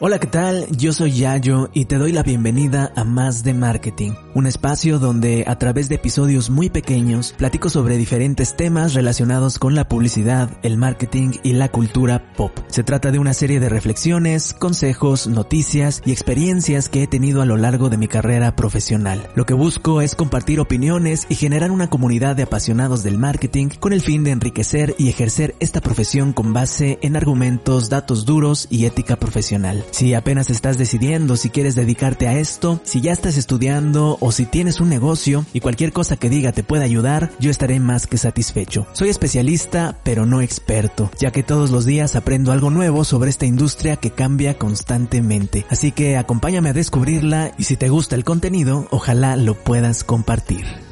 Hola, ¿qué tal? Yo soy Yayo y te doy la bienvenida a Más de Marketing, un espacio donde a través de episodios muy pequeños platico sobre diferentes temas relacionados con la publicidad, el marketing y la cultura pop. Se trata de una serie de reflexiones, consejos, noticias y experiencias que he tenido a lo largo de mi carrera profesional. Lo que busco es compartir opiniones y generar una comunidad de apasionados del marketing con el fin de enriquecer y ejercer esta profesión con base en argumentos, datos duros y ética profesional. Si apenas estás decidiendo si quieres dedicarte a esto, si ya estás estudiando o si tienes un negocio y cualquier cosa que diga te pueda ayudar, yo estaré más que satisfecho. Soy especialista, pero no experto, ya que todos los días aprendo algo nuevo sobre esta industria que cambia constantemente. Así que acompáñame a descubrirla y si te gusta el contenido, ojalá lo puedas compartir.